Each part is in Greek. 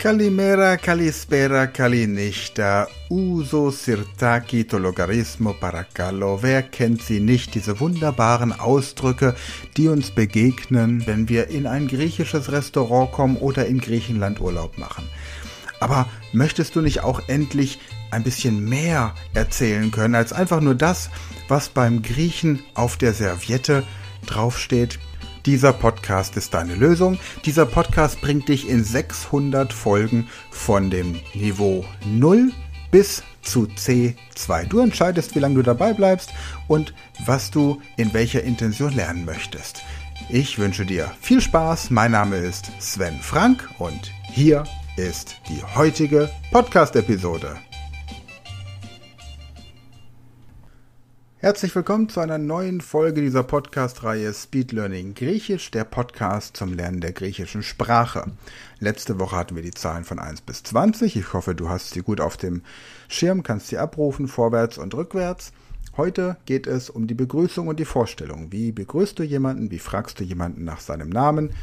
Kalimera, Kalispera, Kalinichta, Uso, Sirtaki, Tologarismo, Paracallo. Wer kennt sie nicht, diese wunderbaren Ausdrücke, die uns begegnen, wenn wir in ein griechisches Restaurant kommen oder in Griechenland Urlaub machen? Aber möchtest du nicht auch endlich ein bisschen mehr erzählen können als einfach nur das, was beim Griechen auf der Serviette draufsteht? Dieser Podcast ist deine Lösung. Dieser Podcast bringt dich in 600 Folgen von dem Niveau 0 bis zu C2. Du entscheidest, wie lange du dabei bleibst und was du in welcher Intention lernen möchtest. Ich wünsche dir viel Spaß. Mein Name ist Sven Frank und hier ist die heutige Podcast-Episode. Herzlich willkommen zu einer neuen Folge dieser Podcast-Reihe Speed Learning Griechisch, der Podcast zum Lernen der griechischen Sprache. Letzte Woche hatten wir die Zahlen von 1 bis 20. Ich hoffe, du hast sie gut auf dem Schirm, kannst sie abrufen, vorwärts und rückwärts. Heute geht es um die Begrüßung und die Vorstellung. Wie begrüßt du jemanden? Wie fragst du jemanden nach seinem Namen?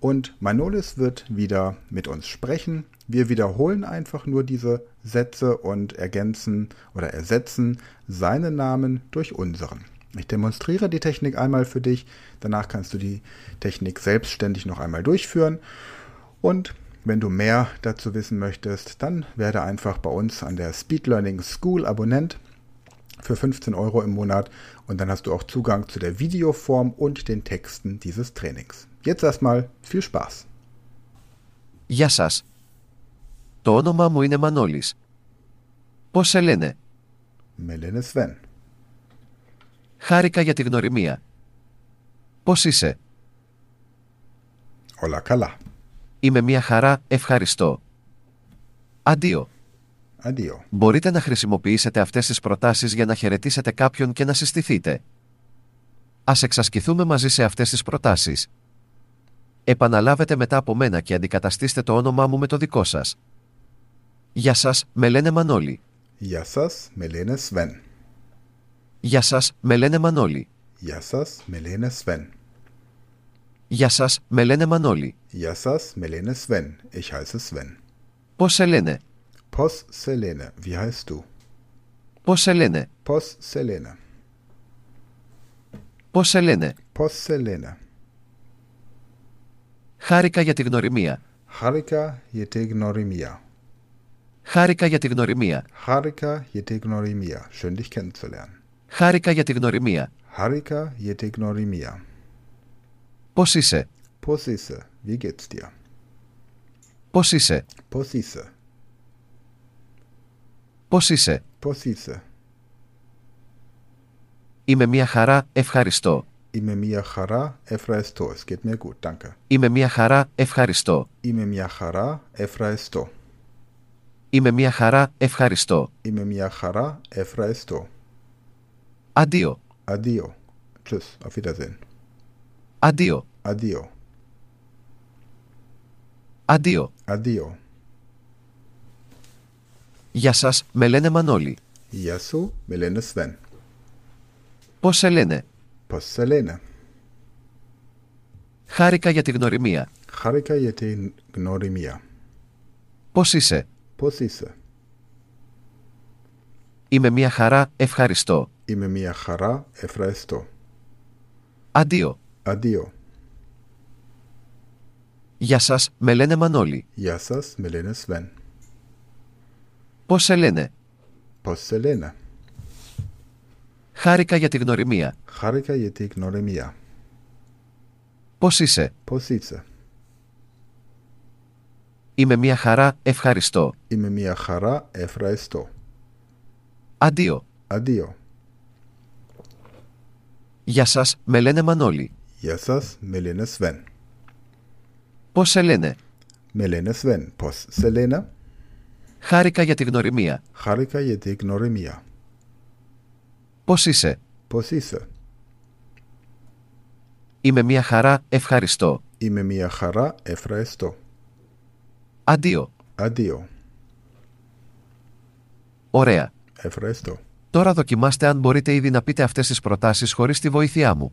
Und Manolis wird wieder mit uns sprechen. Wir wiederholen einfach nur diese Sätze und ergänzen oder ersetzen seinen Namen durch unseren. Ich demonstriere die Technik einmal für dich. Danach kannst du die Technik selbstständig noch einmal durchführen. Und wenn du mehr dazu wissen möchtest, dann werde einfach bei uns an der Speed Learning School Abonnent für 15 Euro im Monat und dann hast du auch Zugang zu der Videoform und den Texten dieses Trainings. Jetzt erstmal viel Spaß. Γεια σας. Το όνομά μου είναι Μανώλης. Πώς σε λένε; Με λένε Sven. Χάρηκα για τη γνωριμία. Πώς είσαι; Όλα καλά. Είμαι μια χαρά, ευχαριστώ. Αντίο. Αντίο. Μπορείτε να χρησιμοποιήσετε αυτές τις προτάσεις για να χαιρετήσετε κάποιον και να συστηθείτε. Ας εξασκηθούμε μαζί σε αυτές τις προτάσεις. Επαναλάβετε μετά από μένα και αντικαταστήστε το όνομά μου με το δικό σας. Γεια σας, με λένε Μανώλη. Γεια σας, με λένε Sven. Γεια σας, με λένε Μανώλη. Γεια σας, με λένε Sven. Γεια σας, με λένε Μανώλη. Γεια σας, με λένε Sven. Ich heiße Sven. Πώς σε λένε; Pos Selene. Wie heißt du? Πώς σε λένε; Pos Selene. Πώς σε λένε; Pos Selene. Χάρηκα για τη γνωριμία. Harika je te ignorimia. Χάρηκα για τη γνωριμία. Harika je te ignorimia. Schön dich kennenzulernen. Χάρηκα για τη γνωριμία. Harika je te ignorimia. Πώς είσαι? Pos ise. Wie geht's dir? Πώς είσαι? Pos ise. Πώς είσαι? Pos ise. Είμαι μια χαρά, ευχαριστώ. Είμαι μια χαρά, ευχαριστώ. Es geht mir gut, danke. Είμαι μια χαρά, ευχαριστώ. Είμαι μια χαρά, ευχαριστώ. Είμαι μια χαρά, ευχαριστώ. Είμαι μια χαρά, ευχαριστώ. Αντίο. Adio. Tschüss, auf Wiedersehen. Αντίο. Adio. Αντίο. Adio. Γεια σας, με λένε Μανώλη. Γεια σου, με λένε Sven. Πώς σε λένε; Πώς σε λένε; Χάρηκα για τη γνωριμία. Χαρικά για την γνωριμία. Πώς είσαι; Πώς είσαι; Είμαι μια χαρά, ευχαριστώ. Είμαι μια χαρά, ευχαριστώ. Αντίο. Adio. Γεια σας, με λένε Μανώλη. Γεια σας, με λένε Sven. Πώς σε λένε; Πώς σε λένε; Χάρηκα για τη γνωριμία. Χαρικά για την γνωριμία. Πώς είσαι; Πώς είσαι; Είμαι μια χαρά, ευχαριστώ. Είμαι μια χαρά, ευχαριστώ. Αντίο. Adio. Γεια σας, με λένε Μανώλη. Γεια σας, με λένε Sven. Πώς σε λένε; Με λένε Sven. Πώς σε λένε; Χάρηκα για τη γνωριμία. Χαρικά για την γνωριμία. Πώς είσαι; Πώς είσαι; Είμαι μια χαρά, ευχαριστώ. Είμαι μια χαρά, ευχαριστώ. Αντίο. Adio. Ωραία. Ευχαριστώ. Τώρα δοκιμάστε αν μπορείτε ήδη να πείτε αυτές τις προτάσεις χωρίς τη βοήθειά μου.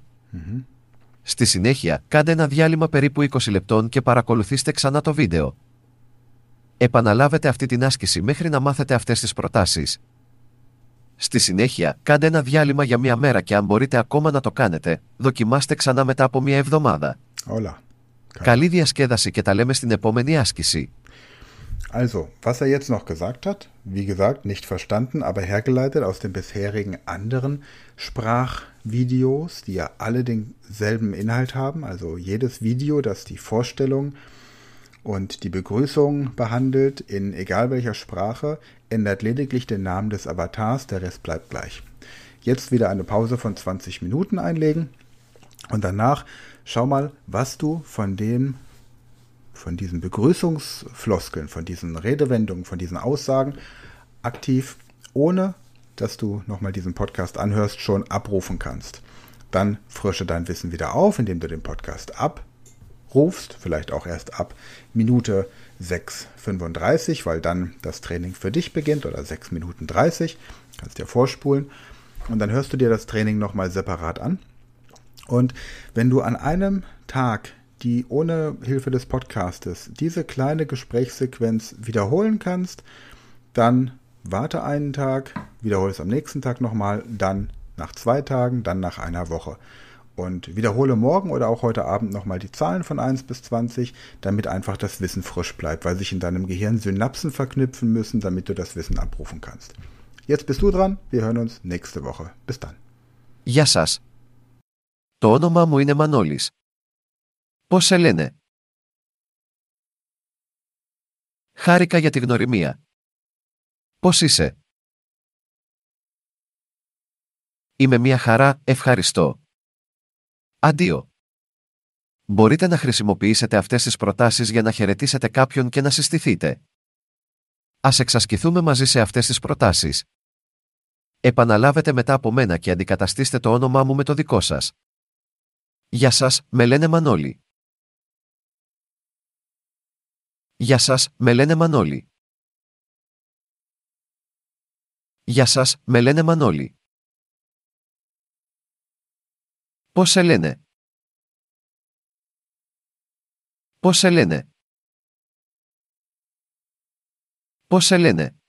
Στη συνέχεια, κάντε ένα διάλειμμα περίπου 20 λεπτών και παρακολουθήστε ξανά το βίντεο. Επαναλάβετε αυτή την άσκηση μέχρι να μάθετε αυτές τις προτάσεις. Στη συνέχεια, κάντε ένα διάλειμμα για μία μέρα και αν μπορείτε ακόμα να το κάνετε, δοκιμάστε ξανά μετά από μία εβδομάδα. Όλα. Καλή διασκέδαση και τα λέμε στην επόμενη άσκηση. Also, was er jetzt noch gesagt hat, wie gesagt, nicht verstanden, aber hergeleitet aus den bisherigen anderen Sprachvideos, die ja alle denselben Inhalt haben. Also jedes Video, das die Vorstellung und die Begrüßung behandelt, in egal welcher Sprache, ändert lediglich den Namen des Avatars, der Rest bleibt gleich. Jetzt wieder eine Pause von 20 Minuten einlegen und danach schau mal, was du von dem von diesen Begrüßungsfloskeln, von diesen Redewendungen, von diesen Aussagen aktiv, ohne dass du nochmal diesen Podcast anhörst, schon abrufen kannst. Dann frische dein Wissen wieder auf, indem du den Podcast abrufst, vielleicht auch erst ab Minute 6,35, weil dann das Training für dich beginnt oder 6 Minuten 30, kannst dir vorspulen und dann hörst du dir das Training nochmal separat an. Und wenn du an einem Tag die ohne Hilfe des Podcastes diese kleine Gesprächssequenz wiederholen kannst, dann warte einen Tag, wiederhole es am nächsten Tag nochmal, dann nach zwei Tagen, dann nach einer Woche Und wiederhole morgen oder auch heute Abend nochmal die Zahlen von 1 bis 20, damit einfach das Wissen frisch bleibt, weil sich in deinem Gehirn Synapsen verknüpfen müssen, damit du das Wissen abrufen kannst. Jetzt bist du dran, wir hören uns nächste Woche. Bis dann. Γεια σας. Το όνομά μου είναι Μανώλης. Πώς σε λένε? Χάρηκα για τη γνωριμία. Πώς είσαι? Είμαι μια χαρά, ευχαριστώ. Αντίο. Μπορείτε να χρησιμοποιήσετε αυτές τις προτάσεις για να χαιρετήσετε κάποιον και να συστηθείτε. Ας εξασκηθούμε μαζί σε αυτές τις προτάσεις. Επαναλάβετε μετά από μένα και αντικαταστήστε το όνομά μου με το δικό σας. Γεια σας, με λένε Μανώλη. Γεια σας, με λένε Μανώλη. Γεια σας, με λένε Μανώλη. Πώς σε λένε; Πώς σε λένε; Πώς σε λένε;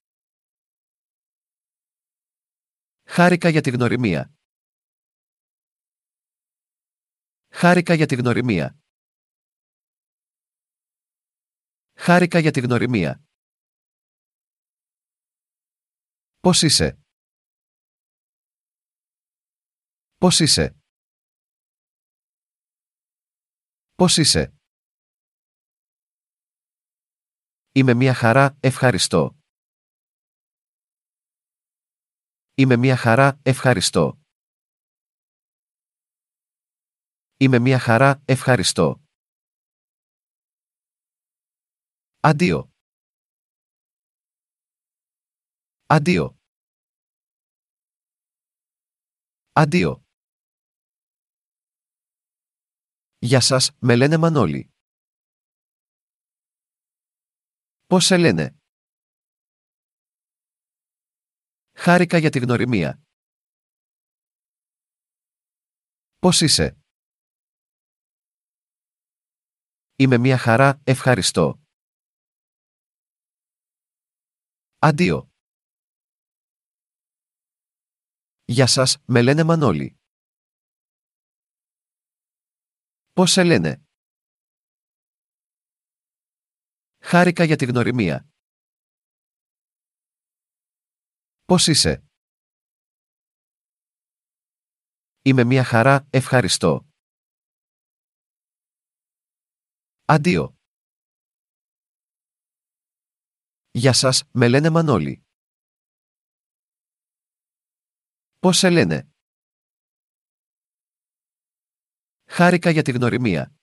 Χάρηκα για τη γνωριμία. Χάρηκα για τη γνωριμία. Χάρηκα για τη γνωριμία. Πώς είσαι; Πώς είσαι; Πώς είσαι; Είμαι μια χαρά, ευχαριστώ. Είμαι μια χαρά, ευχαριστώ. Είμαι μια χαρά, ευχαριστώ. Αντίο. Αντίο. Αντίο. Γεια σας, με λένε Μανώλη. Πώς σε λένε; Χάρηκα για τη γνωριμία. Πώς είσαι; Είμαι μια χαρά, ευχαριστώ. Αντίο. Γεια σας, με λένε Μανώλη. Πώς σε λένε; Χάρηκα για τη γνωριμία. Πώς είσαι; Είμαι μια χαρά, ευχαριστώ. Αντίο. Γεια σας, με λένε Μανώλη. Πώς σε λένε; Χάρηκα για τη γνωριμία.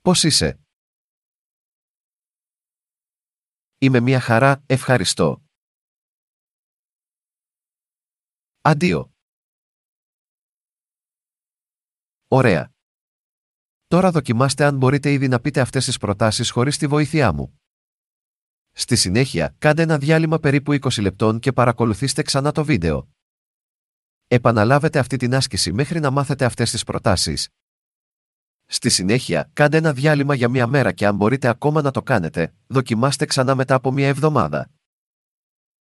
Πώς είσαι; Είμαι μια χαρά, ευχαριστώ. Αντίο. Ωραία. Τώρα δοκιμάστε αν μπορείτε ήδη να πείτε αυτές τις προτάσεις χωρίς τη βοήθειά μου. Στη συνέχεια, κάντε ένα διάλειμμα περίπου 20 λεπτών και παρακολουθήστε ξανά το βίντεο. Επαναλάβετε αυτή την άσκηση μέχρι να μάθετε αυτές τις προτάσεις. Στη συνέχεια, κάντε ένα διάλειμμα για μία μέρα και αν μπορείτε ακόμα να το κάνετε, δοκιμάστε ξανά μετά από μία εβδομάδα.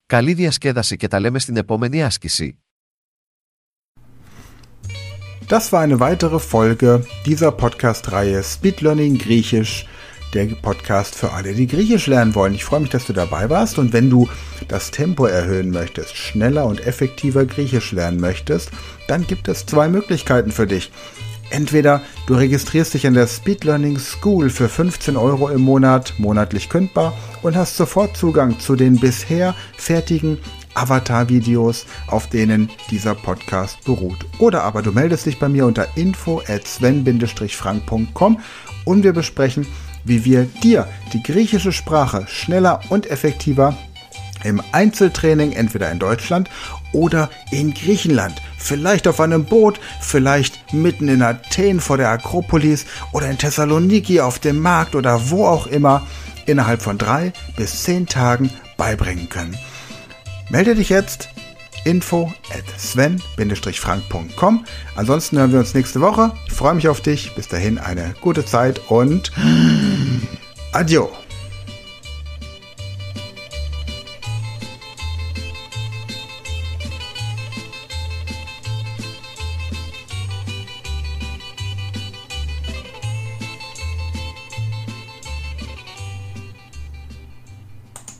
Καλή διασκέδαση και τα λέμε στην επόμενη άσκηση. Das war eine weitere Folge dieser Podcast-Reihe Speed Learning Griechisch, der Podcast für alle, die Griechisch lernen wollen. Ich freue mich, dass du dabei warst und wenn du das Tempo erhöhen möchtest, schneller und effektiver Griechisch lernen möchtest, dann gibt es zwei Möglichkeiten für dich. Entweder du registrierst dich in der Speed Learning School für 15 Euro im Monat, monatlich kündbar und hast sofort Zugang zu den bisher fertigen Avatar-Videos, auf denen dieser Podcast beruht. Oder aber du meldest dich bei mir unter info at sven-frank.com und wir besprechen, wie wir dir die griechische Sprache schneller und effektiver im Einzeltraining entweder in Deutschland oder in Griechenland. Vielleicht auf einem Boot, vielleicht mitten in Athen vor der Akropolis oder in Thessaloniki auf dem Markt oder wo auch immer innerhalb von drei bis zehn Tagen beibringen können. Melde dich jetzt info at sven-frank.com. Ansonsten hören wir uns nächste Woche. Ich freue mich auf dich. Bis dahin eine gute Zeit und Adio!